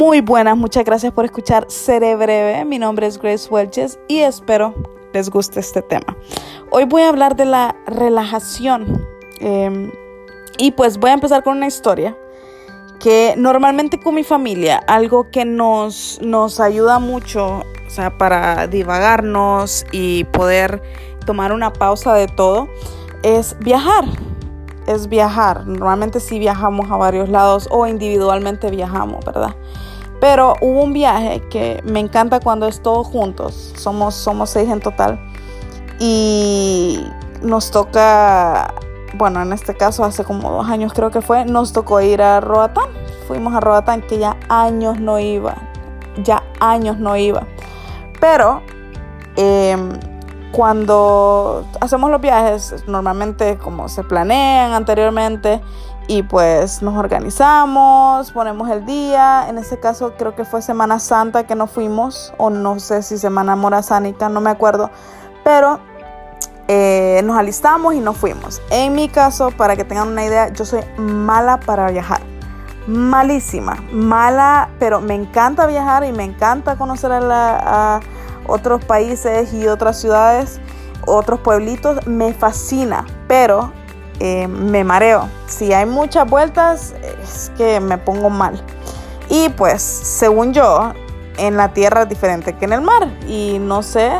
Muy buenas, muchas gracias por escuchar Seré Breve. Mi nombre es Grace Welches y espero les guste este tema. Hoy voy a hablar de la relajación em, y pues voy a empezar con una historia que normalmente con mi familia, algo que nos, nos ayuda mucho, o sea, para divagarnos y poder tomar una pausa de todo, es viajar es viajar. Normalmente sí viajamos a varios lados o individualmente viajamos, ¿verdad? Pero hubo un viaje que me encanta cuando es todos juntos. Somos, somos seis en total. Y nos toca, bueno, en este caso hace como dos años creo que fue, nos tocó ir a Roatán. Fuimos a Roatán, que ya años no iba. Ya años no iba. Pero eh, cuando hacemos los viajes, normalmente como se planean anteriormente y pues nos organizamos, ponemos el día. En este caso creo que fue Semana Santa que nos fuimos, o no sé si Semana Morazánica, no me acuerdo, pero eh, nos alistamos y nos fuimos. En mi caso, para que tengan una idea, yo soy mala para viajar. Malísima, mala, pero me encanta viajar y me encanta conocer a la otros países y otras ciudades, otros pueblitos, me fascina, pero eh, me mareo. Si hay muchas vueltas, es que me pongo mal. Y pues, según yo, en la tierra es diferente que en el mar. Y no sé,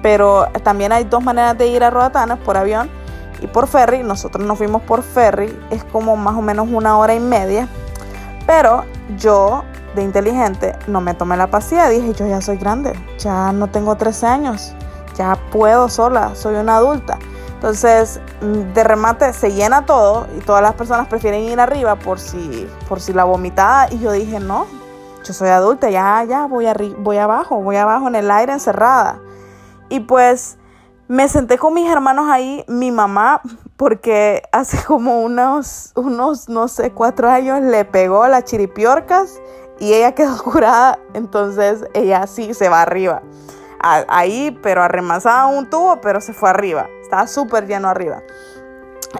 pero también hay dos maneras de ir a Roatán, por avión y por ferry. Nosotros nos fuimos por ferry, es como más o menos una hora y media. Pero yo de inteligente, no me tomé la pastilla. Dije, yo ya soy grande, ya no tengo 13 años, ya puedo sola, soy una adulta. Entonces, mm, de remate se llena todo y todas las personas prefieren ir arriba por si, por si la vomitada. Y yo dije, no, yo soy adulta, ya, ya, voy, voy abajo, voy abajo en el aire encerrada. Y pues me senté con mis hermanos ahí, mi mamá, porque hace como unos, unos, no sé, cuatro años le pegó las chiripiorcas y ella quedó curada, entonces ella sí se va arriba. ahí, pero arremasaba un tubo, pero se fue arriba. Estaba súper lleno arriba.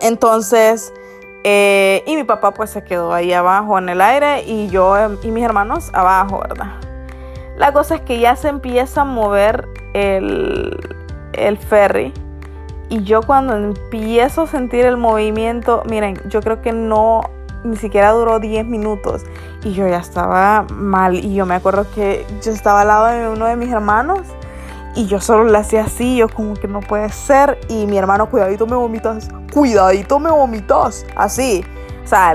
Entonces, eh, y mi papá pues se quedó ahí abajo en el aire y yo y mis hermanos abajo, ¿verdad? La cosa es que ya se empieza a mover el, el ferry. Y yo cuando empiezo a sentir el movimiento, miren, yo creo que no ni siquiera duró 10 minutos y yo ya estaba mal y yo me acuerdo que yo estaba al lado de uno de mis hermanos y yo solo le hacía así, yo como que no puede ser y mi hermano, cuidadito me vomitas, cuidadito me vomitas, así, o sea,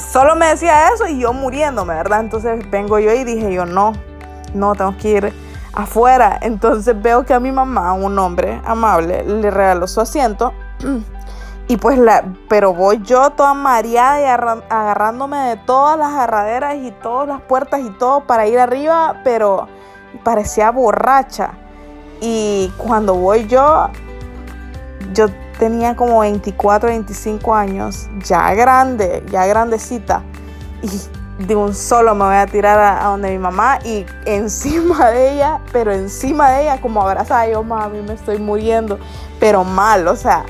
solo me decía eso y yo muriéndome, ¿verdad? Entonces vengo yo y dije yo no, no, tengo que ir afuera, entonces veo que a mi mamá, un hombre amable, le regaló su asiento. Y pues la, pero voy yo toda mareada y agarrándome de todas las agarraderas y todas las puertas y todo para ir arriba, pero parecía borracha. Y cuando voy yo, yo tenía como 24, 25 años, ya grande, ya grandecita. Y de un solo me voy a tirar a, donde mi mamá y encima de ella, pero encima de ella como abrazada, yo mami me estoy muriendo, pero mal, o sea,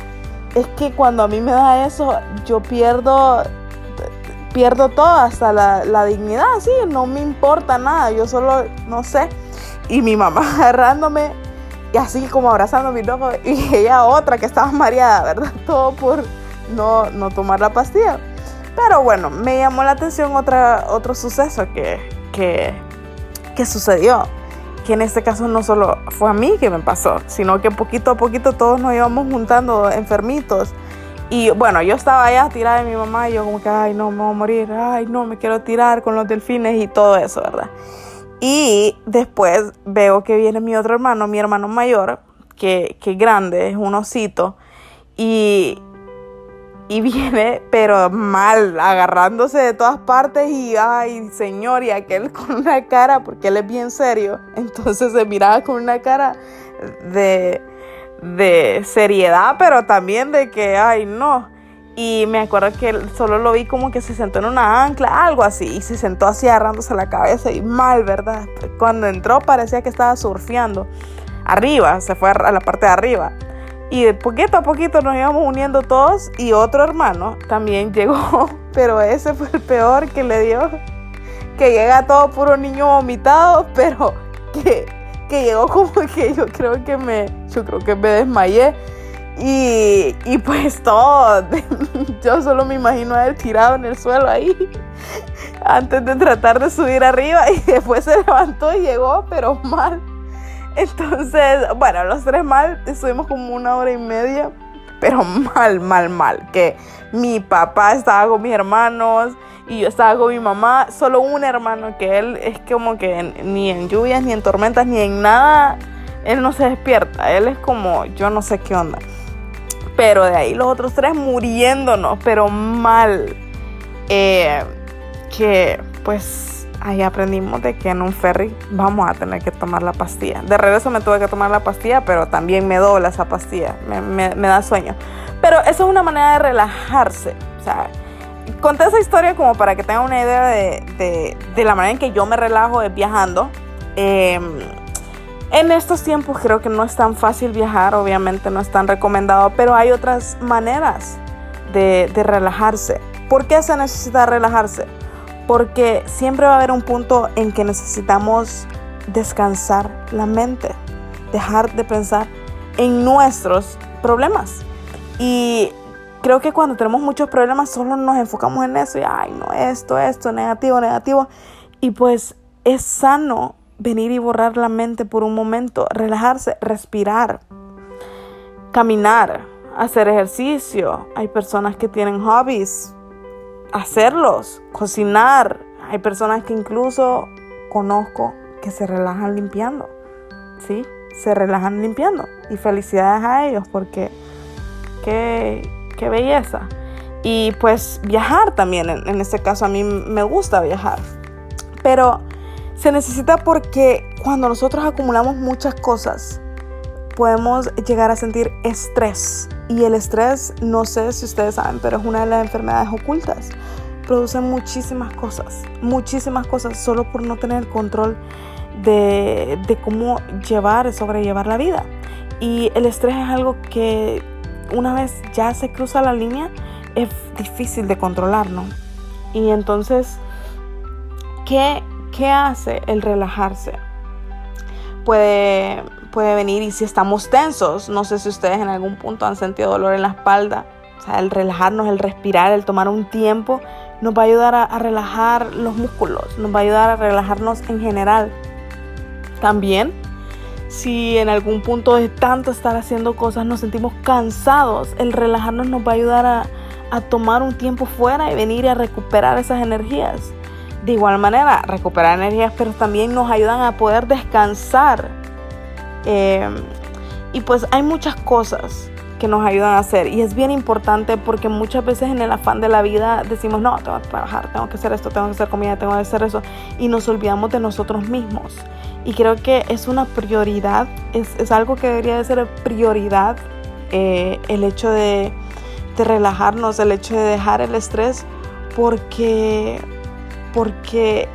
es que cuando a mí me da eso, yo pierdo, pierdo todo, hasta la, dignidad, sí, no me importa nada, yo solo, no sé. Y mi mamá agarrándome y así como abrazando a mi loco y ella otra que estaba mareada, ¿verdad? Todo por no, no tomar la pastilla. Pero bueno, me llamó la atención otra, otro suceso que, que, que sucedió que en este caso no solo fue a mí que me pasó, sino que poquito a poquito todos nos íbamos juntando enfermitos. Y bueno, yo estaba allá tirada de mi mamá y yo como que, ay, no, me voy a morir, ay, no, me quiero tirar con los delfines y todo eso, ¿verdad? Y después veo que viene mi otro hermano, mi hermano mayor, que, que grande, es un osito, y, y viene, pero mal, agarrándose de todas partes y, ay, señor, y aquel con una cara, porque él es bien serio, entonces se miraba con una cara de, de seriedad, pero también de que, ay, no. Y me acuerdo que solo lo vi como que se sentó en una ancla, algo así, y se sentó así agarrándose la cabeza y mal, ¿verdad? Cuando entró parecía que estaba surfeando. Arriba, se fue a la parte de arriba. Y de poquito a poquito nos íbamos uniendo todos y otro hermano también llegó, pero ese fue el peor que le dio, que llega todo puro niño vomitado, pero que, que llegó como que yo creo que me, yo creo que me desmayé. Y, y pues todo, yo solo me imagino a él tirado en el suelo ahí antes de tratar de subir arriba y después se levantó y llegó, pero mal. Entonces, bueno, los tres mal, estuvimos como una hora y media, pero mal, mal, mal. Que mi papá estaba con mis hermanos y yo estaba con mi mamá, solo un hermano que él es como que ni en lluvias, ni en tormentas, ni en nada, él no se despierta. Él es como, yo no sé qué onda. Pero de ahí los otros tres muriéndonos, pero mal. Eh, que pues ahí aprendimos de que en un ferry vamos a tener que tomar la pastilla. De regreso me tuve que tomar la pastilla, pero también me dobla esa pastilla, me, da sueño. Pero eso es una manera de relajarse. O sea, conté esa historia como para que tengan una idea de, la manera en que yo me relajo viajando. Em, en estos tiempos creo que no es tan fácil viajar, obviamente no es tan recomendado, pero hay otras maneras de, relajarse. ¿Por qué se necesita relajarse? porque siempre va a haber un punto en que necesitamos descansar la mente, dejar de pensar en nuestros problemas. Y creo que cuando tenemos muchos problemas solo nos enfocamos en eso y, ay, no, esto, esto, negativo, negativo. Y pues es sano venir y borrar la mente por un momento, relajarse, respirar, caminar, hacer ejercicio. Hay personas que tienen hobbies, hacerlos, cocinar. Hay personas que incluso conozco que se relajan limpiando, ¿sí? Se relajan limpiando. Y felicidades a ellos porque qué, qué belleza. Y pues viajar también, en, en este caso a mí me gusta viajar. Pero se necesita porque cuando nosotros acumulamos muchas cosas, podemos llegar a sentir estrés. Y el estrés, no sé si ustedes saben, pero es una de las enfermedades ocultas. Produce muchísimas cosas, muchísimas cosas, solo por no tener control de, de cómo llevar, sobrellevar la vida. Y el estrés es algo que una vez ya se cruza la línea, es difícil de controlar, ¿no? Y entonces, ¿qué, qué hace el relajarse? Puede puede venir y si estamos tensos, no sé si ustedes en algún punto han sentido dolor en la espalda, o sea, el relajarnos, el respirar, el tomar un tiempo, nos va a ayudar a, relajar los músculos, nos va a ayudar a relajarnos en general. También, si en algún punto de tanto estar haciendo cosas nos sentimos cansados, el relajarnos nos va a ayudar a, a tomar un tiempo fuera y venir a recuperar esas energías. De igual manera, recuperar energías, pero también nos ayudan a poder descansar Em, y pues hay muchas cosas que nos ayudan a hacer y es bien importante porque muchas veces en el afán de la vida decimos, no, tengo que trabajar, tengo que hacer esto, tengo que hacer comida, tengo que hacer eso y nos olvidamos de nosotros mismos. Y creo que es una prioridad, es, algo que debería de ser prioridad eh, el hecho de, de, relajarnos, el hecho de dejar el estrés porque, porque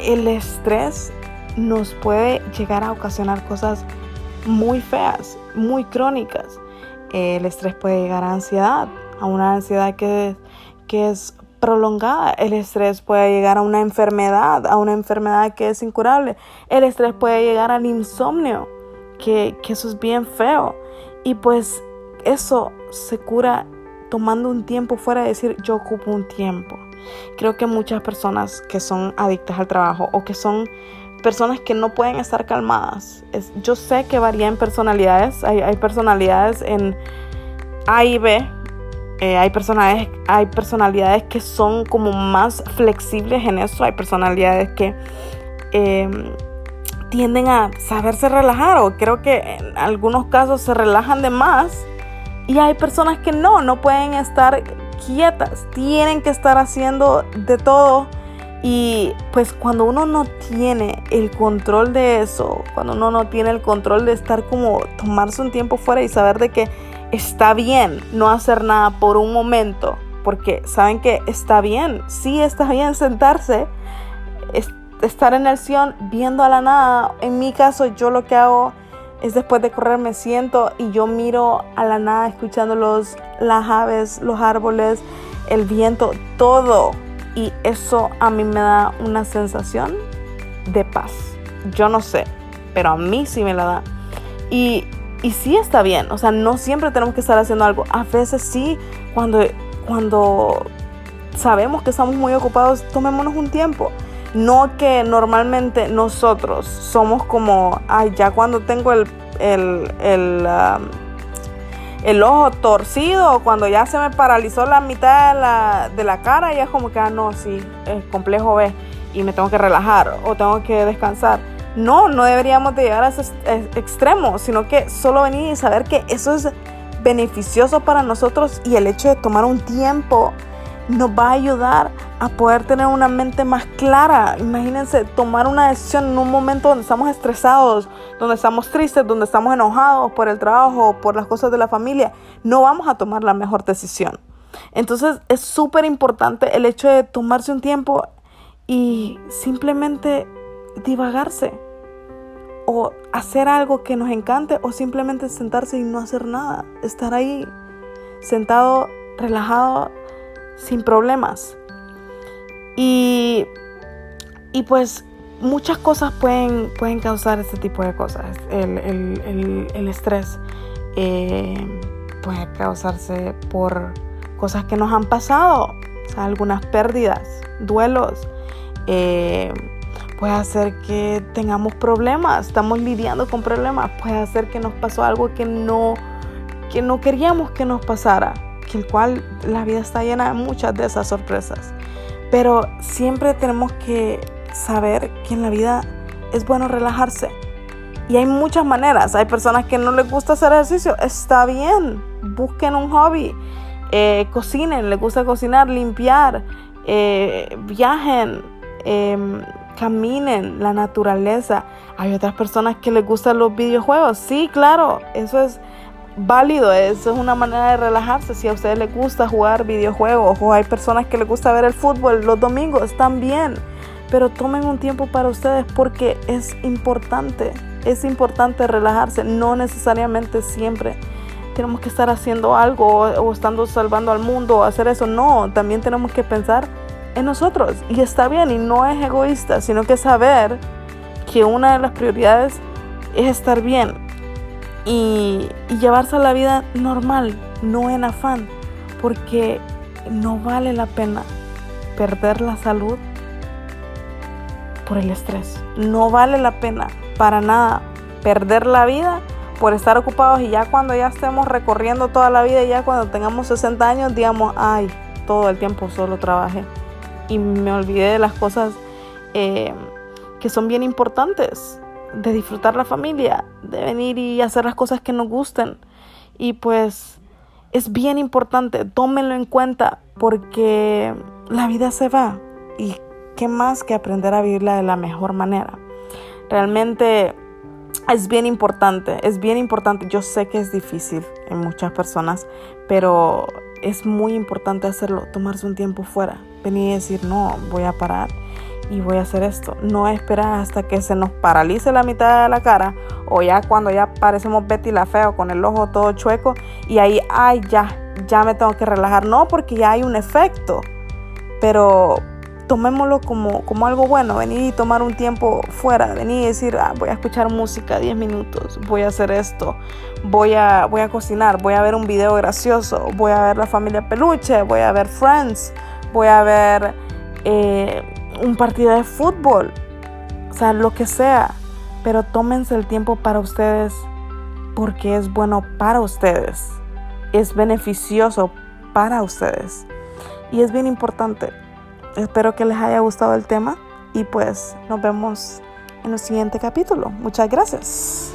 el estrés nos puede llegar a ocasionar cosas muy feas, muy crónicas. El estrés puede llegar a ansiedad, a una ansiedad que, que es prolongada. El estrés puede llegar a una enfermedad, a una enfermedad que es incurable. El estrés puede llegar al insomnio, que, que eso es bien feo. Y pues eso se cura tomando un tiempo fuera de decir yo ocupo un tiempo. Creo que muchas personas que son adictas al trabajo o que son personas que no pueden estar calmadas. yo sé que varía en personalidades. Hay, personalidades en A y B. Eh, hay, personalidades, hay personalidades que son como más flexibles en eso. Hay personalidades que em, tienden a saberse relajar o creo que en algunos casos se relajan de más. Y hay personas que no, no pueden estar quietas. Tienen que estar haciendo de todo y pues cuando uno no tiene el control de eso, cuando uno no tiene el control de estar como tomarse un tiempo fuera y saber de que está bien no hacer nada por un momento, porque saben que está bien, sí está bien sentarse, estar en el sillón viendo a la nada. En mi caso yo lo que hago es después de correr me siento y yo miro a la nada escuchando los, las aves, los árboles, el viento, todo y eso a mí me da una sensación de paz. Yo no sé, pero a mí sí me la da. Y, y sí está bien, o sea, no siempre tenemos que estar haciendo algo. A veces sí, cuando, cuando sabemos que estamos muy ocupados, tomémonos un tiempo. No que normalmente nosotros somos como, ay, ya cuando tengo el, el, el, el ojo torcido, cuando ya se me paralizó la mitad de la, de la cara, ya es como que, ah, no, sí, es complejo ve y me tengo que relajar o tengo que descansar. No, no deberíamos de llegar a ese extremo, sino que solo venir y saber que eso es beneficioso para nosotros y el hecho de tomar un tiempo nos va a ayudar a poder tener una mente más clara. Imagínense tomar una decisión en un momento donde estamos estresados, donde estamos tristes, donde estamos enojados por el trabajo, por las cosas de la familia. No vamos a tomar la mejor decisión. Entonces es súper importante el hecho de tomarse un tiempo y simplemente divagarse o hacer algo que nos encante o simplemente sentarse y no hacer nada. Estar ahí sentado, relajado, sin problemas. Y, y pues muchas cosas pueden, pueden causar este tipo de cosas. El, el, estrés eh, puede causarse por cosas que nos han pasado, algunas pérdidas, duelos. Eh, puede hacer que tengamos problemas, estamos lidiando con problemas, puede hacer que nos pasó algo que no, que no queríamos que nos pasara el cual la vida está llena de muchas de esas sorpresas. Pero siempre tenemos que saber que en la vida es bueno relajarse. Y hay muchas maneras. Hay personas que no les gusta hacer ejercicio. Está bien. Busquen un hobby. Eh, cocinen. Les gusta cocinar, limpiar. Eh, viajen. Em, caminen. La naturaleza. Hay otras personas que les gustan los videojuegos. Sí, claro. Eso es válido, eso es una manera de relajarse. Si a ustedes les gusta jugar videojuegos o hay personas que les gusta ver el fútbol los domingos, también. Pero tomen un tiempo para ustedes porque es importante, es importante relajarse, no necesariamente siempre tenemos que estar haciendo algo o, estando salvando al mundo o hacer eso, no, también tenemos que pensar en nosotros y está bien y no es egoísta, sino que saber que una de las prioridades es estar bien y, llevarse a la vida normal, no en afán, porque no vale la pena perder la salud por el estrés. No vale la pena para nada perder la vida por estar ocupados y ya cuando ya estemos recorriendo toda la vida, ya cuando tengamos 60 años, digamos, ay, todo el tiempo solo trabajé y me olvidé de las cosas eh, que son bien importantes de disfrutar la familia, de venir y hacer las cosas que nos gusten. Y pues es bien importante, tómenlo en cuenta porque la vida se va y qué más que aprender a vivirla de la mejor manera. Realmente es bien importante, es bien importante. Yo sé que es difícil en muchas personas, pero es muy importante hacerlo, tomarse un tiempo fuera, venir y decir, no, voy a parar y voy a hacer esto. No esperar hasta que se nos paralice la mitad de la cara o ya cuando ya parecemos Betty la feo con el ojo todo chueco y ahí, ay, ya, ya me tengo que relajar. No, porque ya hay un efecto. Pero tomémoslo como, como algo bueno, venir y tomar un tiempo fuera, venir y decir, ah, voy a escuchar música 10 minutos, voy a hacer esto, voy a, voy a cocinar, voy a ver un video gracioso, voy a ver la familia peluche, voy a ver Friends, voy a ver... Eh, un partido de fútbol, o sea, lo que sea, pero tómense el tiempo para ustedes porque es bueno para ustedes, es beneficioso para ustedes y es bien importante. Espero que les haya gustado el tema y pues nos vemos en el siguiente capítulo. Muchas gracias.